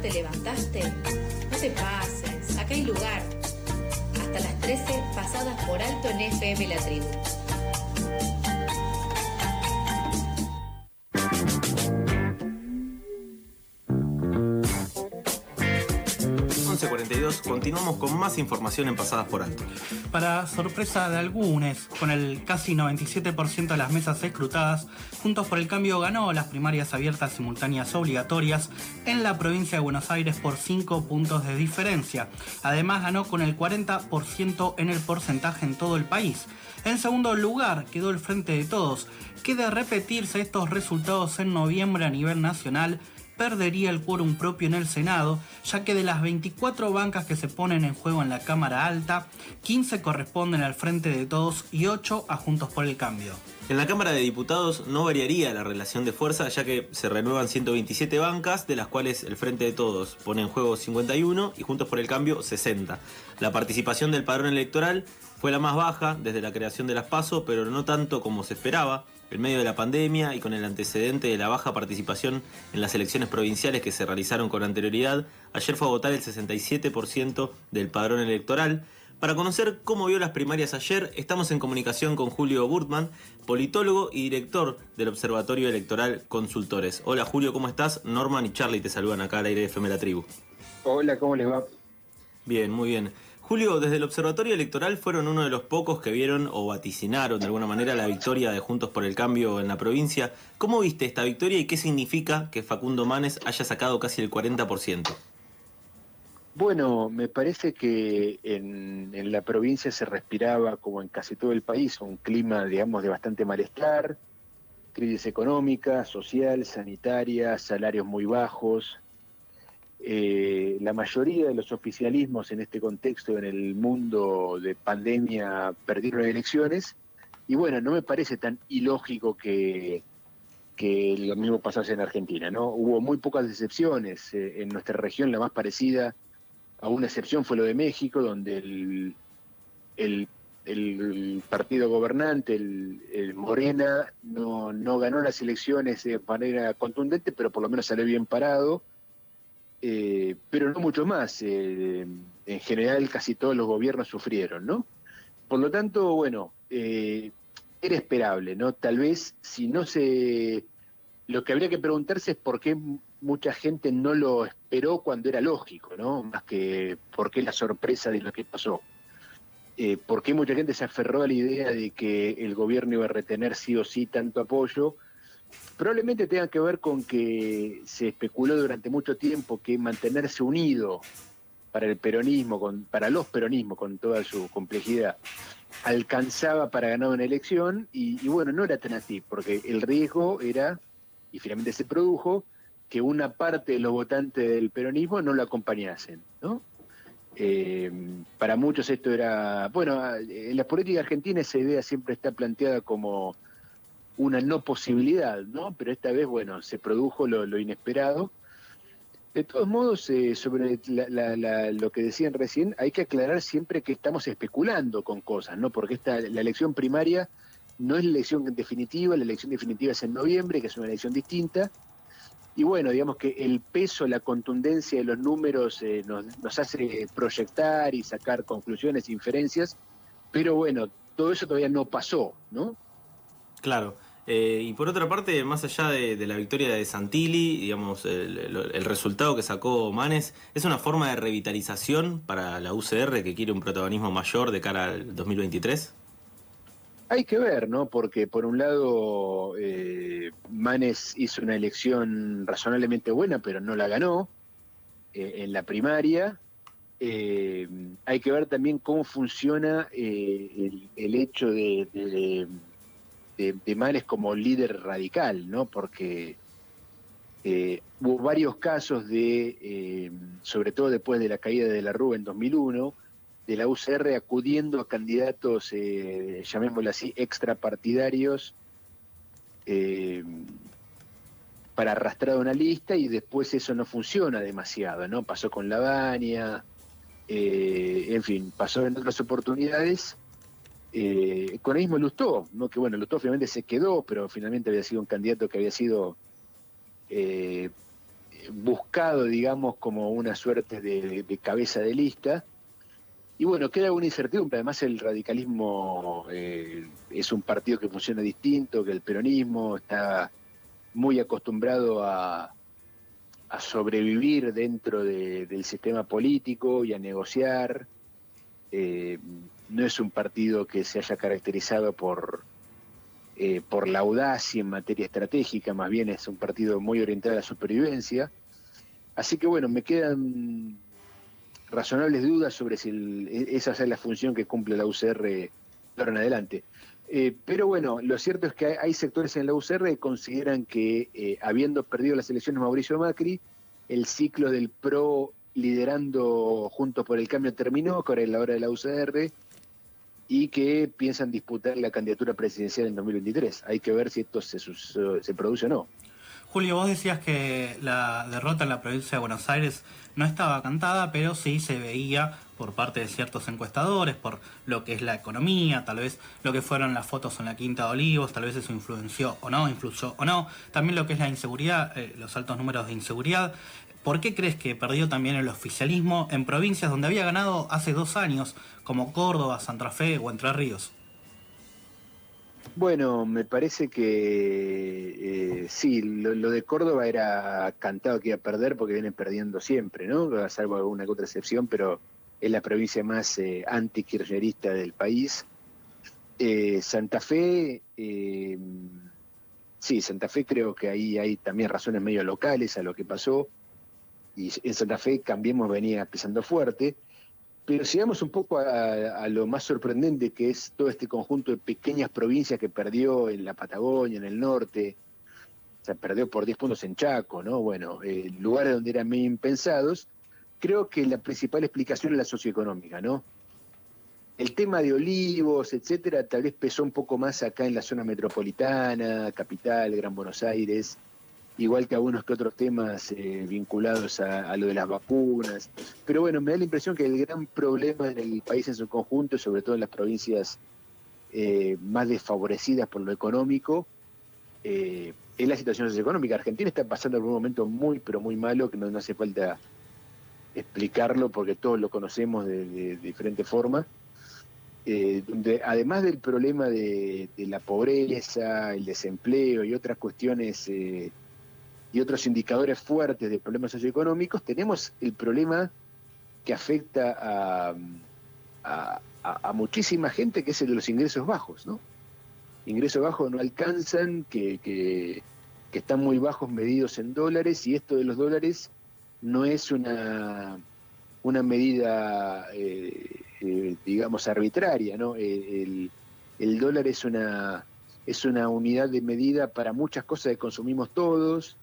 te levantaste? No te pases, acá hay lugar. Hasta las 13 pasadas por alto en FM La Tribu. 11.42, continuamos con más información en Pasadas por Alto. Para sorpresa de algunos, con el casi 97% de las mesas escrutadas, Juntos por el Cambio ganó las primarias abiertas simultáneas obligatorias en la provincia de Buenos Aires por 5 puntos de diferencia. Además ganó con el 40% en el porcentaje en todo el país. En segundo lugar quedó el Frente de Todos, que de repetirse estos resultados en noviembre a nivel nacional, perdería el quórum propio en el Senado, ya que de las 24 bancas que se ponen en juego en la Cámara Alta, 15 corresponden al Frente de Todos y 8 a Juntos por el Cambio. En la Cámara de Diputados no variaría la relación de fuerza, ya que se renuevan 127 bancas, de las cuales el Frente de Todos pone en juego 51 y Juntos por el Cambio 60. La participación del padrón electoral fue la más baja desde la creación de las PASO, pero no tanto como se esperaba. En medio de la pandemia y con el antecedente de la baja participación en las elecciones provinciales que se realizaron con anterioridad, ayer fue a votar el 67% del padrón electoral. Para conocer cómo vio las primarias ayer, estamos en comunicación con Julio Burtman, politólogo y director del Observatorio Electoral Consultores. Hola Julio, ¿cómo estás? Norman y Charlie te saludan acá al aire de FM La Tribu. Hola, ¿cómo les va? Bien, muy bien. Julio, desde el Observatorio Electoral fueron uno de los pocos que vieron o vaticinaron de alguna manera la victoria de Juntos por el Cambio en la provincia. ¿Cómo viste esta victoria y qué significa que Facundo Manes haya sacado casi el 40%? Bueno, me parece que en, en, la provincia se respiraba, como en casi todo el país, un clima, digamos, de bastante malestar, crisis económica, social, sanitaria, salarios muy bajos, eh, la mayoría de los oficialismos en este contexto, en el mundo de pandemia, perdieron elecciones. Y bueno, no me parece tan ilógico que, lo mismo pasase en Argentina, ¿no? Hubo muy pocas excepciones. Eh, en nuestra región la más parecida a una excepción fue lo de México, donde el, el, el partido gobernante, el, el Morena, no, no ganó las elecciones de manera contundente, pero por lo menos salió bien parado eh, pero no mucho más. Eh, en general casi todos los gobiernos sufrieron, ¿no? Por lo tanto, bueno, eh, era esperable, ¿no? Tal vez si no se... Lo que habría que preguntarse es por qué mucha gente no lo esperó cuando era lógico, ¿no? Más que por qué la sorpresa de lo que pasó. Eh, por qué mucha gente se aferró a la idea de que el gobierno iba a retener sí o sí tanto apoyo probablemente tenga que ver con que se especuló durante mucho tiempo que mantenerse unido para el peronismo, con, para los peronismos con toda su complejidad, alcanzaba para ganar una elección y, bueno, no era tan así, porque el riesgo era, y finalmente se produjo, que una parte de los votantes del peronismo no lo acompañasen, ¿no? Eh, para muchos esto era, bueno, en la política argentina esa idea siempre está planteada como una no posibilidad, ¿no? Pero esta vez, bueno, se produjo lo, inesperado. De todos modos, eh, sobre lo que decían recién, hay que aclarar siempre que estamos especulando con cosas, ¿no? Porque esta, la elección primaria no es la elección definitiva, la elección definitiva es en noviembre, que es una elección distinta. Y bueno, digamos que el peso, la contundencia de los números eh, nos hace proyectar y sacar conclusiones, inferencias, pero bueno, todo eso todavía no pasó, ¿no? Claro. Eh, y por otra parte, más allá de, la victoria de Santilli, digamos, el, resultado que sacó Manes, ¿es una forma de revitalización para la UCR que quiere un protagonismo mayor de cara al 2023? Hay que ver, ¿no? Porque por un lado, eh, Manes hizo una elección razonablemente buena, pero no la ganó eh, en la primaria. hay que ver también cómo funciona el, hecho de de, Manes como líder radical, ¿no? Porque eh, hubo varios casos de, eh, sobre todo después de la caída de la Rúa en 2001, de la UCR acudiendo a candidatos, eh, llamémoslo así, extrapartidarios, para arrastrar una lista y después eso no funciona demasiado, ¿no? Pasó con Lavania, en fin, pasó en otras oportunidades eh, con el mismo Lustó, ¿no? que bueno, Lustó finalmente se quedó, pero finalmente había sido un candidato que había sido eh, buscado, digamos, como una suerte de, cabeza de lista. Y bueno, queda una incertidumbre. Además, el radicalismo eh, es un partido que funciona distinto que el peronismo, está muy acostumbrado a, sobrevivir dentro del sistema político y a negociar. No es un partido que se haya caracterizado por, eh, por la audacia en materia estratégica, más bien es un partido muy orientado a la supervivencia. Así que bueno, me quedan razonables dudas sobre si esa es la función que cumple la UCR ahora en adelante. Eh, pero bueno, lo cierto es que hay sectores en la UCR que consideran que, eh, habiendo perdido las elecciones Mauricio Macri, el ciclo del PRO liderando Juntos por el Cambio terminó, que ahora es la hora de la UCR, y que piensan disputar la candidatura presidencial en 2023. Hay que ver si esto se, produce o no. Julio, vos decías que la derrota en la provincia de Buenos Aires no estaba cantada, pero sí se veía por parte de ciertos encuestadores, por lo que es la economía, tal vez lo que fueron las fotos en la Quinta de Olivos, tal vez eso influenció o no, influyó o no, también lo que es la inseguridad, eh, los altos números de inseguridad. ¿Por qué crees que perdió también el oficialismo en provincias donde había ganado hace dos años, como Córdoba, Santa Fe o Entre Ríos? Bueno, me parece que eh, sí, lo, de Córdoba era cantado que iba a perder porque vienen perdiendo siempre, ¿no? Salvo alguna otra excepción, pero es la provincia más eh, anti-kirchnerista del país. Eh, Santa Fe, eh, sí, Santa Fe creo que ahí hay también razones medio locales a lo que pasó y en Santa Fe Cambiemos venía pisando fuerte, pero sigamos un poco a, lo más sorprendente que es todo este conjunto de pequeñas provincias que perdió en la Patagonia, en el norte, o sea, perdió por 10 puntos en Chaco, ¿no? Bueno, lugares donde eran medio impensados. Creo que la principal explicación es la socioeconómica, ¿no? El tema de olivos, etcétera, tal vez pesó un poco más acá en la zona metropolitana, capital, Gran Buenos Aires, igual que algunos que otros temas eh, vinculados a, lo de las vacunas. Pero bueno, me da la impresión que el gran problema en el país en su conjunto, sobre todo en las provincias eh, más desfavorecidas por lo económico, eh, es la situación socioeconómica. Argentina está pasando por un momento muy, pero muy malo, que no, hace falta explicarlo porque todos lo conocemos de, diferente forma. donde además del problema de, la pobreza, el desempleo y otras cuestiones y otros indicadores fuertes de problemas socioeconómicos, tenemos el problema que afecta a, muchísima gente, que es el de los ingresos bajos, ¿no? Ingresos bajos no alcanzan, que, que, están muy bajos medidos en dólares, y esto de los dólares no es una, una medida, eh, eh, digamos, arbitraria, ¿no? El, el, dólar es una, es una unidad de medida para muchas cosas que consumimos todos,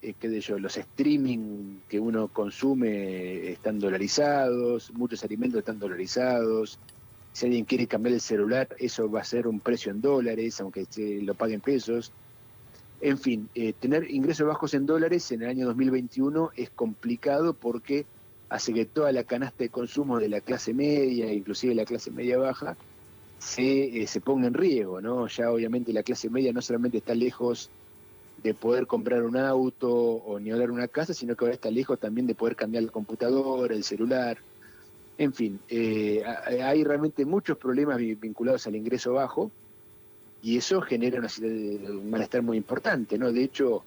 eh, qué yo, los streaming que uno consume están dolarizados, muchos alimentos están dolarizados. Si alguien quiere cambiar el celular, eso va a ser un precio en dólares, aunque se lo pague en pesos. En fin, eh, tener ingresos bajos en dólares en el año 2021 es complicado porque hace que toda la canasta de consumo de la clase media, inclusive la clase media baja, se, eh, se ponga en riesgo, ¿no? Ya obviamente la clase media no solamente está lejos de poder comprar un auto o ni hablar una casa, sino que ahora está lejos también de poder cambiar el computador, el celular. En fin, eh, hay realmente muchos problemas vinculados al ingreso bajo y eso genera una, un malestar muy importante, ¿no? De hecho,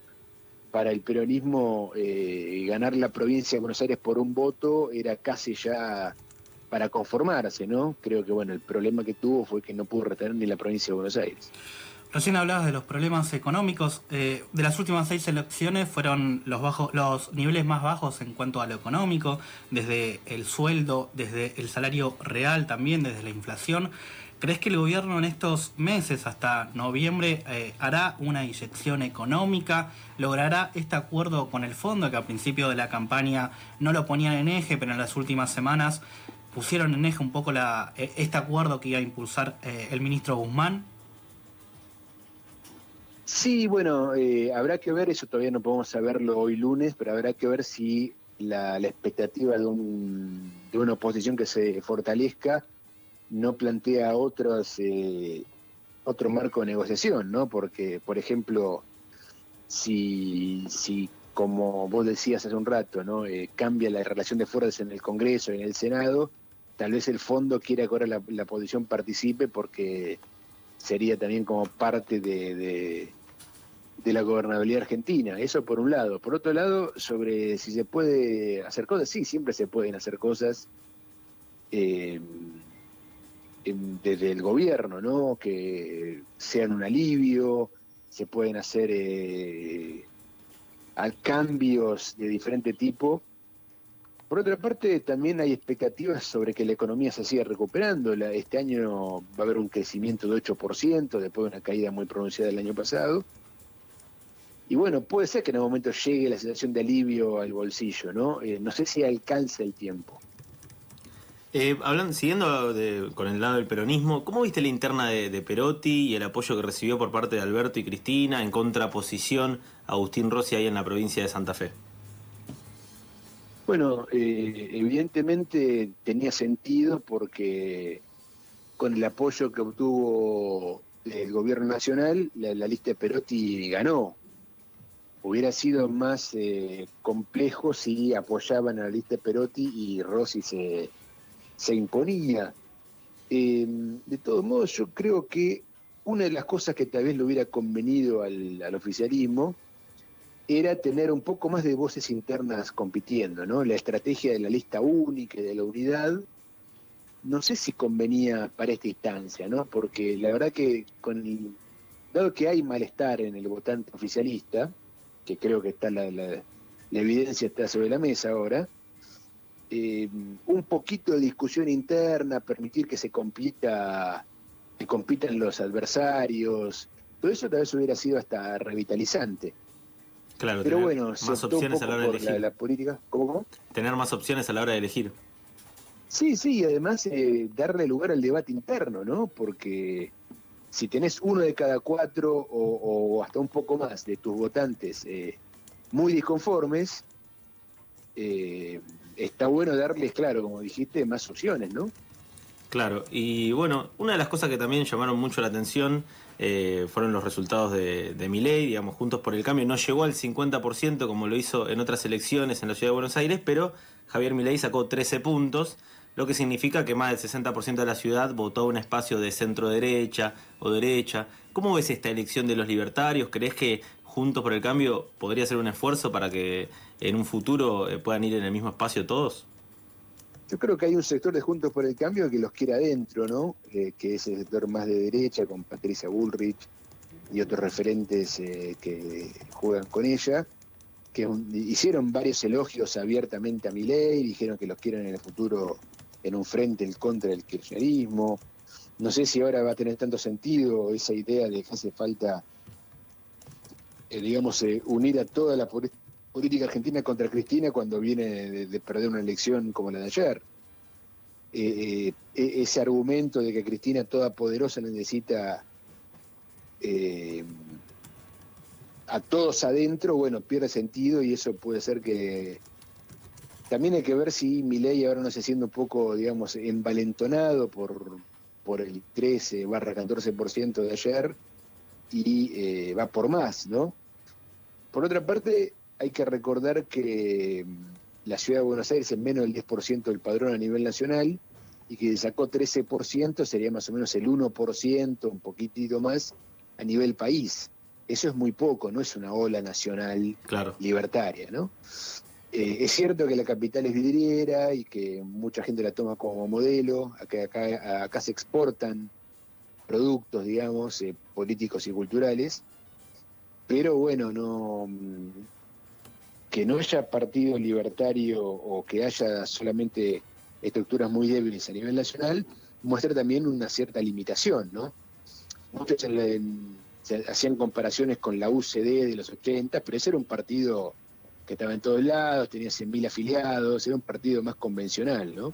para el peronismo eh, ganar la provincia de Buenos Aires por un voto era casi ya para conformarse, ¿no? Creo que bueno, el problema que tuvo fue que no pudo retener ni la provincia de Buenos Aires. Recién hablabas de los problemas económicos. Eh, de las últimas seis elecciones fueron los, bajos, los niveles más bajos en cuanto a lo económico, desde el sueldo, desde el salario real también, desde la inflación. ¿Crees que el gobierno en estos meses, hasta noviembre, eh, hará una inyección económica? ¿Logrará este acuerdo con el fondo, que al principio de la campaña no lo ponían en eje, pero en las últimas semanas pusieron en eje un poco la, eh, este acuerdo que iba a impulsar el ministro Guzmán? Sí, bueno, eh, habrá que ver, eso todavía no podemos saberlo hoy lunes, pero habrá que ver si la, expectativa de, un, de una oposición que se fortalezca no plantea otros, eh, otro marco de negociación, ¿no? Porque, por ejemplo, si, si como vos decías hace un rato, ¿no? Eh, cambia la relación de fuerzas en el Congreso y en el Senado, tal vez el fondo quiera que ahora la, oposición participe porque sería también como parte de, la gobernabilidad argentina. Eso por un lado. Por otro lado, sobre si se puede hacer cosas, sí, siempre se pueden hacer cosas eh, desde el gobierno, ¿no? Que sean un alivio, se pueden hacer eh, cambios de diferente tipo. Por otra parte, también hay expectativas sobre que la economía se siga recuperando. este año va a haber un crecimiento de 8%, después de una caída muy pronunciada el año pasado. Y bueno, puede ser que en algún momento llegue la sensación de alivio al bolsillo, ¿no? Eh, no sé si alcanza el tiempo. Eh, hablando, siguiendo con el lado del peronismo, ¿cómo viste la interna de, Perotti y el apoyo que recibió por parte de Alberto y Cristina en contraposición a Agustín Rossi ahí en la provincia de Santa Fe? Bueno, eh, evidentemente tenía sentido porque con el apoyo que obtuvo el gobierno nacional, la, lista de Perotti ganó. Hubiera sido más eh, complejo si apoyaban a la lista Perotti y Rossi se se imponía. Eh, de todos modos, yo creo que una de las cosas que tal vez le hubiera convenido al, oficialismo era tener un poco más de voces internas compitiendo, ¿no? La estrategia de la lista única y de la unidad, no sé si convenía para esta instancia, ¿no? Porque la verdad que dado que hay malestar en el votante oficialista, que creo que está la, la evidencia está sobre la mesa ahora, eh, un poquito de discusión interna, permitir que se compita, que compitan los adversarios, todo eso tal vez hubiera sido hasta revitalizante. Claro, pero bueno, más opciones a la hora de elegir. La, política. ¿Cómo, Tener más opciones a la hora de elegir. Sí, sí, y además eh, darle lugar al debate interno, ¿no? Porque si tenés uno de cada cuatro o, hasta un poco más de tus votantes eh, muy disconformes, eh, está bueno darles, claro, como dijiste, más opciones, ¿no? Claro, y bueno, una de las cosas que también llamaron mucho la atención eh, fueron los resultados de, de Miley, digamos, Juntos por el Cambio no llegó al 50% como lo hizo en otras elecciones en la ciudad de Buenos Aires, pero Javier Milei sacó 13 puntos, lo que significa que más del 60% de la ciudad votó un espacio de centro derecha o derecha. ¿Cómo ves esta elección de los libertarios? ¿Crees que Juntos por el Cambio podría ser un esfuerzo para que en un futuro eh, puedan ir en el mismo espacio todos? Yo creo que hay un sector de Juntos por el Cambio que los quiere adentro, ¿no? Eh, que es el sector más de derecha, con Patricia Bullrich y otros referentes eh, que juegan con ella, que hicieron varios elogios abiertamente a Milei, dijeron que los quieren en el futuro en un frente en contra del kirchnerismo. No sé si ahora va a tener tanto sentido esa idea de que hace falta eh, digamos, eh, unir a toda la política argentina contra Cristina cuando viene de, perder una elección como la de ayer. Eh, e-, ese argumento de que Cristina toda poderosa necesita a todos adentro, bueno, pierde sentido y eso puede ser que... También hay que ver si mi ley ahora no se siente un poco, digamos, envalentonado por, por el 13 barra 14% de ayer y va por más, ¿no? Por otra parte, hay que recordar que mm, la ciudad de Buenos Aires es menos del 10% del padrón a nivel nacional y que sacó 13% sería más o menos el 1%, un poquitito más, a nivel país. Eso es muy poco, no es una ola nacional libertaria, ¿no? Eh, es cierto que la capital es vidriera y que mucha gente la toma como modelo, acá, acá, acá se exportan productos, digamos, eh, políticos y culturales, pero bueno, no que no haya partido libertario o que haya solamente estructuras muy débiles a nivel nacional, muestra también una cierta limitación, ¿no? Muchos hacían comparaciones con la UCD de los 80, pero ese era un partido que estaba en todos lados, tenía 100.000 afiliados, era un partido más convencional, ¿no?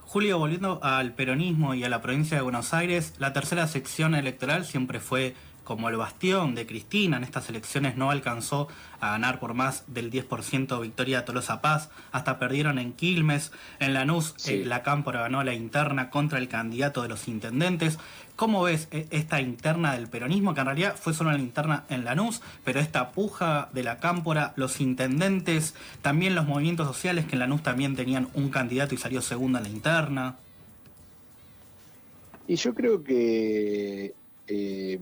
Julio, volviendo al peronismo y a la provincia de Buenos Aires, la tercera sección electoral siempre fue como el bastión de Cristina en estas elecciones no alcanzó a ganar por más del 10% Victoria Tolosa Paz, hasta perdieron en Quilmes, en Lanús eh, la Cámpora ganó la interna contra el candidato de los intendentes. ¿Cómo ves eh, esta interna del peronismo, que en realidad fue solo la interna en Lanús, pero esta puja de la Cámpora, los intendentes, también los movimientos sociales, que en Lanús también tenían un candidato y salió segundo en la interna? Y yo creo que eh,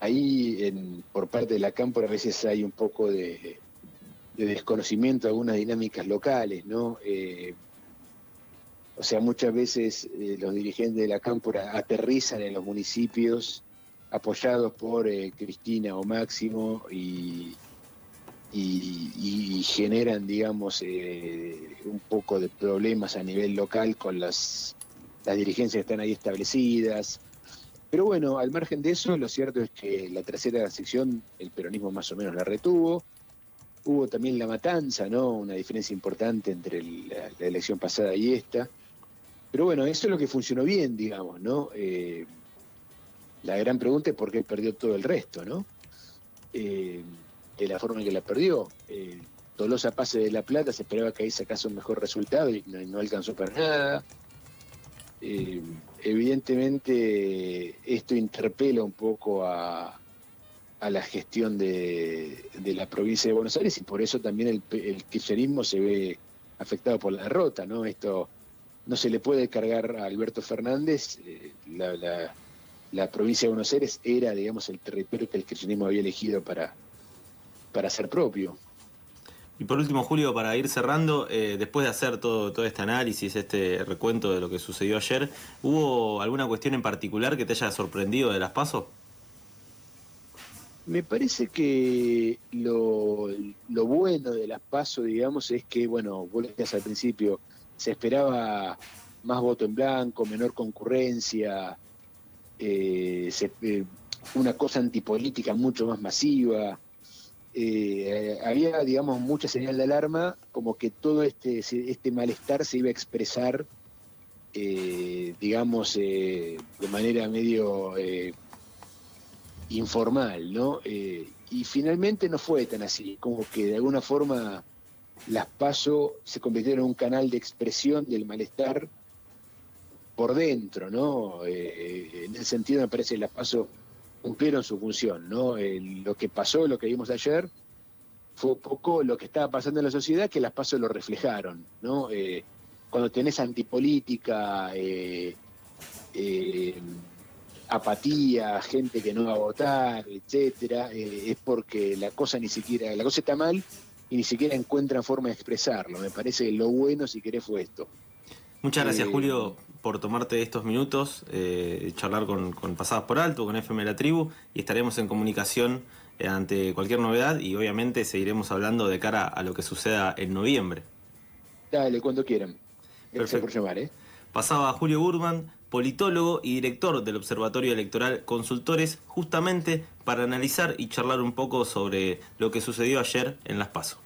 ahí en, por parte de la Cámpora a veces hay un poco de, desconocimiento de algunas dinámicas locales, ¿no? Eh, o sea, muchas veces eh, los dirigentes de la Cámpora aterrizan en los municipios apoyados por Cristina o Máximo y, generan, digamos, un poco de problemas a nivel local con las las dirigencias están ahí establecidas. Pero bueno, al margen de eso, lo cierto es que la tercera sección el peronismo más o menos la retuvo. Hubo también la matanza, ¿no? Una diferencia importante entre la, elección pasada y esta. Pero bueno, eso es lo que funcionó bien, digamos, ¿no? Eh, la gran pregunta es por qué perdió todo el resto, ¿no? Eh, de la forma en que la perdió. Eh, Tolosa Pase de la Plata se esperaba que ahí sacase un mejor resultado y no alcanzó para nada. Eh, evidentemente esto interpela un poco a, la gestión de, la provincia de Buenos Aires y por eso también el, el kirchnerismo se ve afectado por la derrota, ¿no? Esto no se le puede cargar a Alberto Fernández, eh, la, provincia de Buenos Aires era, digamos, el territorio que el kirchnerismo había elegido para, para ser propio. Y por último, Julio, para ir cerrando, eh, después de hacer todo, todo este análisis, este recuento de lo que sucedió ayer, ¿hubo alguna cuestión en particular que te haya sorprendido de las pasos? Me parece que lo, bueno de las pasos, digamos, es que, bueno, vos al principio, se esperaba más voto en blanco, menor concurrencia, eh, eh, una cosa antipolítica mucho más masiva eh, había, digamos, mucha señal de alarma, como que todo este, este malestar se iba a expresar, eh, digamos, eh, de manera medio informal, ¿no? y finalmente no fue tan así, como que de alguna forma las PASO se convirtieron en un canal de expresión del malestar por dentro, ¿no? en ese sentido me parece que las PASO cumplieron su función, ¿no? lo que pasó, lo que vimos ayer, fue poco lo que estaba pasando en la sociedad que las pasos lo reflejaron, ¿no? Eh, cuando tenés antipolítica, eh, eh, apatía, gente que no va a votar, etcétera, es porque la cosa ni siquiera, la cosa está mal y ni siquiera encuentran forma de expresarlo. Me parece que lo bueno, si querés, fue esto. Muchas gracias, Julio, por tomarte estos minutos, eh, charlar con, Pasadas por Alto, con FM La Tribu, y estaremos en comunicación eh, ante cualquier novedad y obviamente seguiremos hablando de cara a lo que suceda en noviembre. Dale, cuando quieran. Gracias por llamar, ¿eh? Pasaba Julio Burman, politólogo y director del Observatorio Electoral Consultores, justamente para analizar y charlar un poco sobre lo que sucedió ayer en Las Pasos.